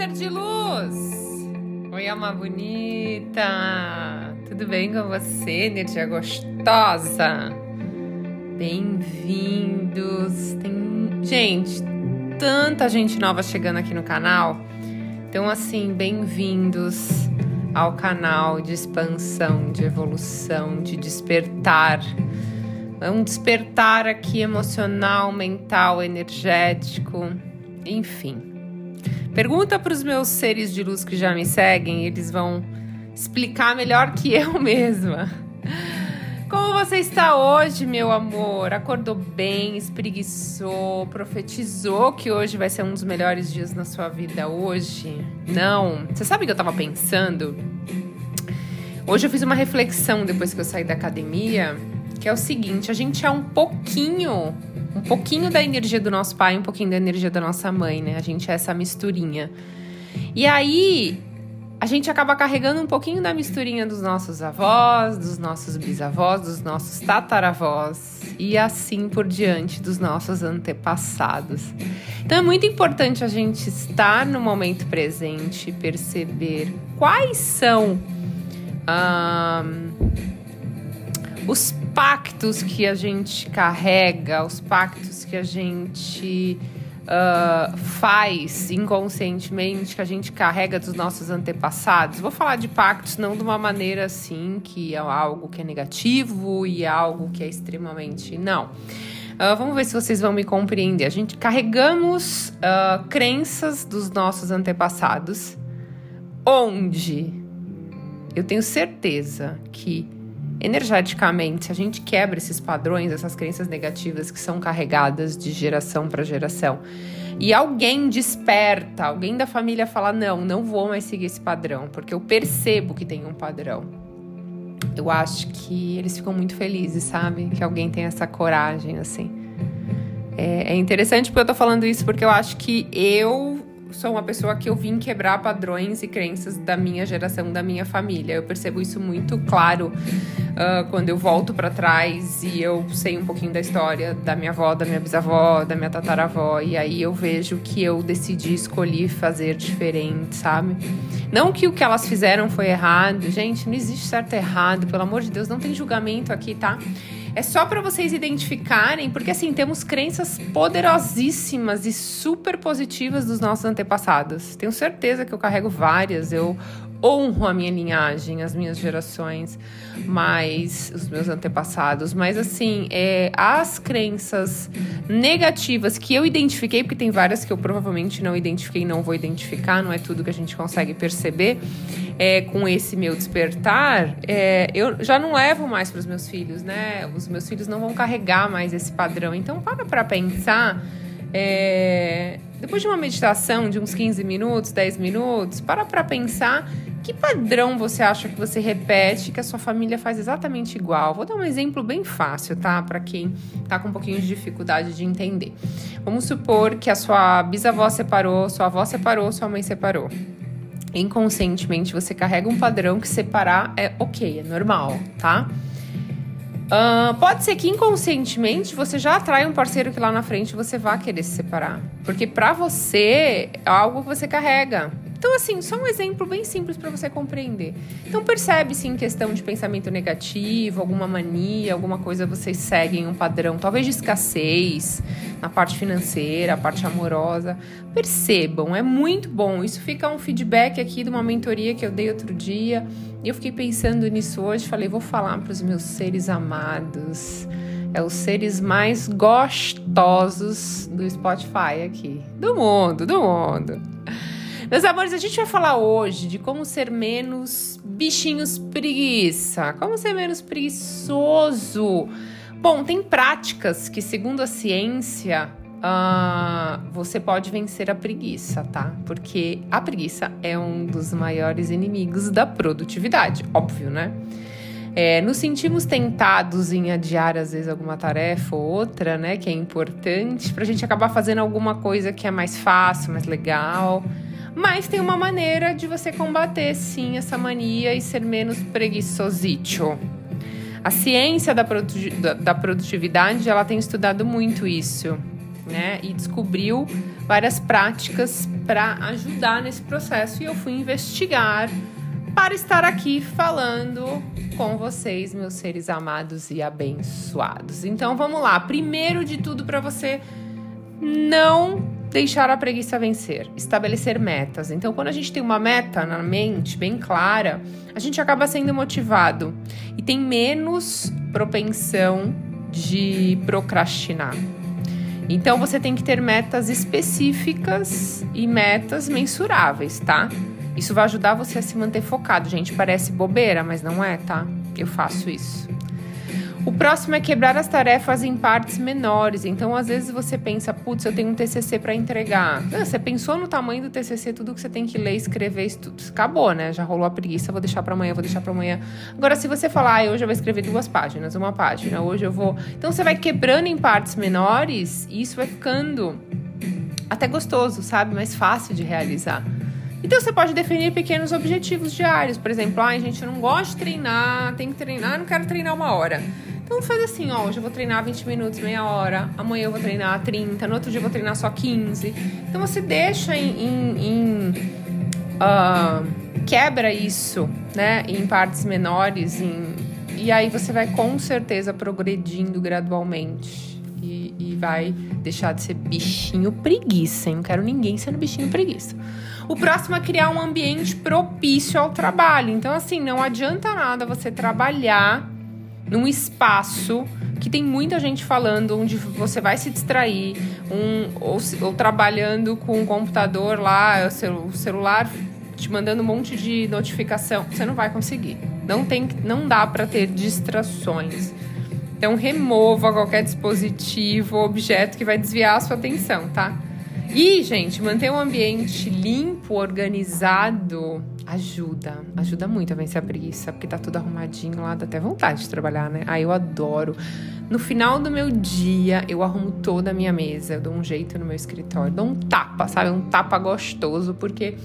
Ser de luz! Oi, alma bonita! Tudo bem com você, energia gostosa? Bem-vindos! Tem, gente, tanta gente nova chegando aqui no canal. Então, assim, bem-vindos ao canal de expansão, de evolução, de despertar. É um despertar aqui emocional, mental, energético, enfim. Pergunta para os meus seres de luz que já me seguem, eles vão explicar melhor que eu mesma. Como você está hoje, meu amor? Acordou bem, espreguiçou, profetizou que hoje vai ser um dos melhores dias na sua vida hoje? Não. Você sabe o que eu tava pensando? Hoje eu fiz uma reflexão depois que eu saí da academia, que é o seguinte, a gente é um pouquinho, um pouquinho da energia do nosso pai, um pouquinho da energia da nossa mãe, né? A gente é essa misturinha. E aí, a gente acaba carregando um pouquinho da misturinha dos nossos avós, dos nossos bisavós, dos nossos tataravós e assim por diante dos nossos antepassados. Então é muito importante a gente estar no momento presente, perceber quais são os pactos que a gente carrega, os pactos que a gente uh, faz inconscientemente, que a gente carrega dos nossos antepassados. Vou falar de pactos não de uma maneira assim, que é algo que é negativo e algo que é extremamente. Não. Uh, vamos ver se vocês vão me compreender. A gente carregamos uh, crenças dos nossos antepassados, onde eu tenho certeza que energeticamente, a gente quebra esses padrões, essas crenças negativas que são carregadas de geração para geração, e alguém desperta, alguém da família fala: não, não vou mais seguir esse padrão, porque eu percebo que tem um padrão. Eu acho que eles ficam muito felizes, sabe? Que alguém tem essa coragem, assim. É, é interessante porque eu tô falando isso porque eu acho que eu sou uma pessoa que eu vim quebrar padrões e crenças da minha geração, da minha família. Eu percebo isso muito claro uh, quando eu volto para trás e eu sei um pouquinho da história da minha avó, da minha bisavó, da minha tataravó. E aí eu vejo que eu decidi escolher fazer diferente, sabe? Não que o que elas fizeram foi errado. Gente, não existe certo e errado. Pelo amor de Deus, não tem julgamento aqui, tá? É só para vocês identificarem, porque assim, temos crenças poderosíssimas e super positivas dos nossos antepassados. Tenho certeza que eu carrego várias. Eu honro a minha linhagem, as minhas gerações, mas os meus antepassados. Mas assim, é, as crenças negativas que eu identifiquei, porque tem várias que eu provavelmente não identifiquei, não vou identificar, não é tudo que a gente consegue perceber. É, com esse meu despertar, é, eu já não levo mais para os meus filhos, né? Os meus filhos não vão carregar mais esse padrão. Então, para para pensar. É, depois de uma meditação de uns 15 minutos, 10 minutos, para para pensar que padrão você acha que você repete que a sua família faz exatamente igual? Vou dar um exemplo bem fácil, tá? Para quem tá com um pouquinho de dificuldade de entender. Vamos supor que a sua bisavó separou, sua avó separou, sua mãe separou. Inconscientemente você carrega um padrão que separar é ok, é normal, tá? Uh, pode ser que inconscientemente você já atrai um parceiro que lá na frente você vá querer se separar. Porque para você é algo que você carrega. Então, assim, só um exemplo bem simples para você compreender. Então, percebe-se em questão de pensamento negativo, alguma mania, alguma coisa, vocês seguem um padrão, talvez de escassez, na parte financeira, a parte amorosa. Percebam, é muito bom. Isso fica um feedback aqui de uma mentoria que eu dei outro dia. E eu fiquei pensando nisso hoje, falei, vou falar para os meus seres amados. É os seres mais gostosos do Spotify aqui. Do mundo, do mundo. Meus amores, a gente vai falar hoje de como ser menos bichinhos preguiça, como ser menos preguiçoso. Bom, tem práticas que, segundo a ciência, uh, você pode vencer a preguiça, tá? Porque a preguiça é um dos maiores inimigos da produtividade, óbvio, né? É, nos sentimos tentados em adiar, às vezes, alguma tarefa ou outra, né? Que é importante, para a gente acabar fazendo alguma coisa que é mais fácil, mais legal. Mas tem uma maneira de você combater, sim, essa mania e ser menos preguiçosito. A ciência da, da produtividade, ela tem estudado muito isso, né? E descobriu várias práticas para ajudar nesse processo. E eu fui investigar para estar aqui falando com vocês, meus seres amados e abençoados. Então vamos lá. Primeiro de tudo, para você não deixar a preguiça vencer, estabelecer metas. Então, quando a gente tem uma meta na mente bem clara, a gente acaba sendo motivado e tem menos propensão de procrastinar. Então, você tem que ter metas específicas e metas mensuráveis, tá? Isso vai ajudar você a se manter focado. Gente, parece bobeira, mas não é, tá? Eu faço isso. O próximo é quebrar as tarefas em partes menores. Então, às vezes você pensa, putz, eu tenho um TCC para entregar. Não, você pensou no tamanho do TCC, tudo que você tem que ler, escrever, isso acabou, né? Já rolou a preguiça, vou deixar para amanhã, vou deixar para amanhã. Agora, se você falar, ah, hoje eu vou escrever duas páginas, uma página, hoje eu vou. Então, você vai quebrando em partes menores e isso vai ficando até gostoso, sabe? Mais fácil de realizar. Então você pode definir pequenos objetivos diários. Por exemplo, ah, gente, eu não gosto de treinar, tem que treinar, não quero treinar uma hora. Então faz assim, ó, hoje eu vou treinar 20 minutos, meia hora, amanhã eu vou treinar 30, no outro dia eu vou treinar só 15. Então você deixa em. em, em uh, quebra isso, né, em partes menores, em, e aí você vai com certeza progredindo gradualmente. E, e vai deixar de ser bichinho preguiça, hein? Não quero ninguém sendo bichinho preguiça. O próximo é criar um ambiente propício ao trabalho. Então, assim, não adianta nada você trabalhar num espaço que tem muita gente falando, onde você vai se distrair, um, ou, ou trabalhando com o computador lá, o celular te mandando um monte de notificação, você não vai conseguir. Não tem, não dá para ter distrações. Então remova qualquer dispositivo, objeto que vai desviar a sua atenção, tá? E, gente, manter um ambiente limpo, organizado, ajuda. Ajuda muito a vencer a preguiça, porque tá tudo arrumadinho lá, dá até vontade de trabalhar, né? Ah, eu adoro. No final do meu dia, eu arrumo toda a minha mesa, eu dou um jeito no meu escritório, dou um tapa, sabe? Um tapa gostoso, porque,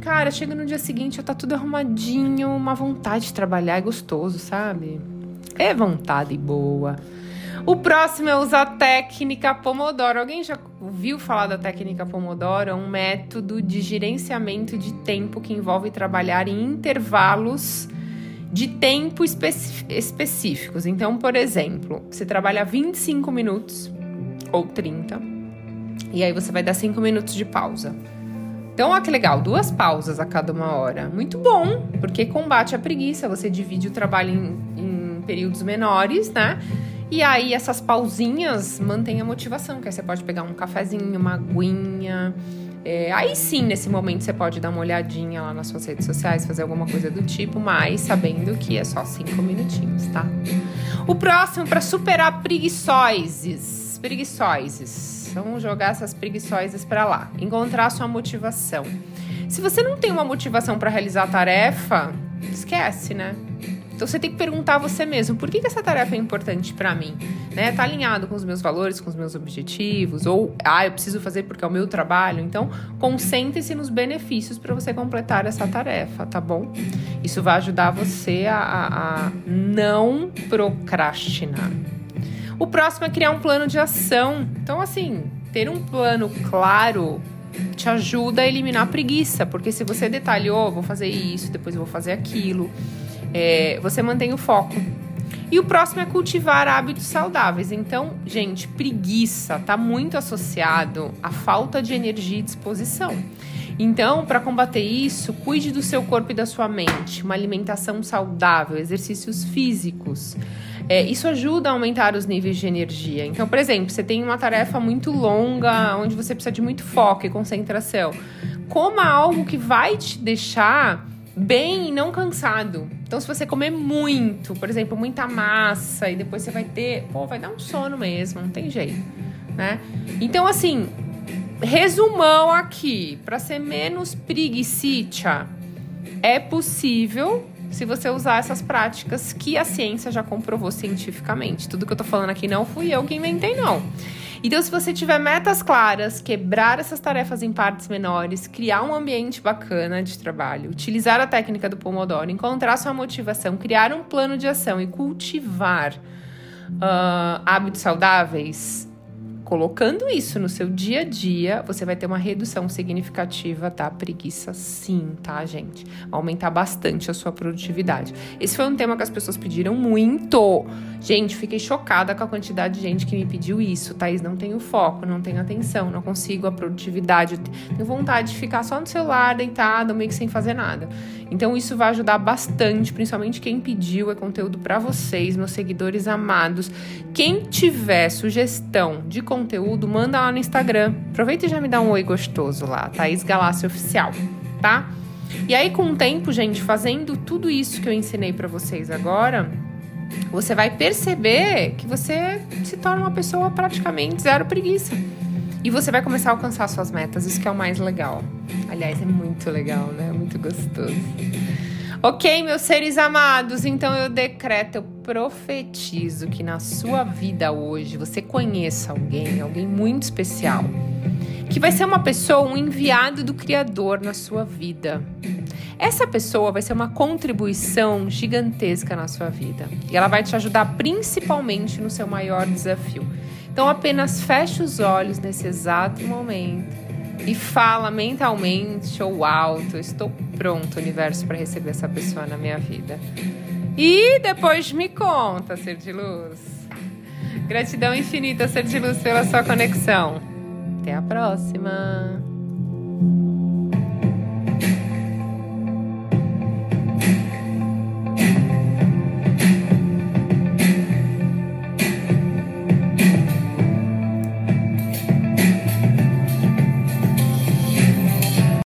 cara, chega no dia seguinte, já tá tudo arrumadinho, uma vontade de trabalhar é gostoso, sabe? É vontade boa. O próximo é usar a técnica Pomodoro. Alguém já ouviu falar da técnica Pomodoro? É um método de gerenciamento de tempo que envolve trabalhar em intervalos de tempo específicos. Então, por exemplo, você trabalha 25 minutos ou 30 e aí você vai dar 5 minutos de pausa. Então, olha que legal, duas pausas a cada uma hora. Muito bom, porque combate a preguiça. Você divide o trabalho em, em períodos menores, né? E aí essas pausinhas mantêm a motivação, que aí você pode pegar um cafezinho, uma aguinha. É, aí sim, nesse momento, você pode dar uma olhadinha lá nas suas redes sociais, fazer alguma coisa do tipo, mas sabendo que é só cinco minutinhos, tá? O próximo, para superar preguiçoises. Preguiçoises. Vamos jogar essas preguiçoises para lá. Encontrar sua motivação. Se você não tem uma motivação para realizar a tarefa, esquece, né? Então você tem que perguntar a você mesmo, por que, que essa tarefa é importante para mim? Né? Tá alinhado com os meus valores, com os meus objetivos? Ou, ah, eu preciso fazer porque é o meu trabalho? Então, concentre-se nos benefícios para você completar essa tarefa, tá bom? Isso vai ajudar você a, a, a não procrastinar. O próximo é criar um plano de ação. Então, assim, ter um plano claro te ajuda a eliminar a preguiça, porque se você detalhou, vou fazer isso, depois vou fazer aquilo é, você mantém o foco. E o próximo é cultivar hábitos saudáveis. Então, gente, preguiça está muito associado à falta de energia e disposição. Então, para combater isso, cuide do seu corpo e da sua mente. Uma alimentação saudável, exercícios físicos. É, isso ajuda a aumentar os níveis de energia. Então, por exemplo, você tem uma tarefa muito longa, onde você precisa de muito foco e concentração. Coma algo que vai te deixar bem e não cansado. Então, se você comer muito, por exemplo, muita massa, e depois você vai ter, pô, vai dar um sono mesmo, não tem jeito. né? Então, assim, resumão aqui, para ser menos preguiçita, é possível se você usar essas práticas que a ciência já comprovou cientificamente. Tudo que eu tô falando aqui não fui eu que inventei, não. Então, se você tiver metas claras, quebrar essas tarefas em partes menores, criar um ambiente bacana de trabalho, utilizar a técnica do Pomodoro, encontrar sua motivação, criar um plano de ação e cultivar uh, hábitos saudáveis, colocando isso no seu dia a dia, você vai ter uma redução significativa da preguiça, sim, tá, gente? Aumentar bastante a sua produtividade. Esse foi um tema que as pessoas pediram muito. Gente, fiquei chocada com a quantidade de gente que me pediu isso. Thaís, não tenho foco, não tenho atenção, não consigo a produtividade, tenho vontade de ficar só no celular, deitado, meio que sem fazer nada. Então, isso vai ajudar bastante, principalmente quem pediu, é conteúdo para vocês, meus seguidores amados. Quem tiver sugestão de conteúdo, manda lá no Instagram. Aproveita e já me dá um oi gostoso lá, Thaís Galácio Oficial, tá? E aí, com o tempo, gente, fazendo tudo isso que eu ensinei para vocês agora, você vai perceber que você se torna uma pessoa praticamente zero preguiça. E você vai começar a alcançar suas metas, isso que é o mais legal. Aliás, é muito legal, né? Muito gostoso. Ok, meus seres amados, então eu decreto, eu profetizo que na sua vida hoje você conheça alguém, alguém muito especial, que vai ser uma pessoa, um enviado do Criador na sua vida. Essa pessoa vai ser uma contribuição gigantesca na sua vida e ela vai te ajudar principalmente no seu maior desafio. Então apenas feche os olhos nesse exato momento e fala mentalmente ou alto: estou pronto, universo, para receber essa pessoa na minha vida. E depois me conta, ser de luz. Gratidão infinita, ser de luz, pela sua conexão. Até a próxima!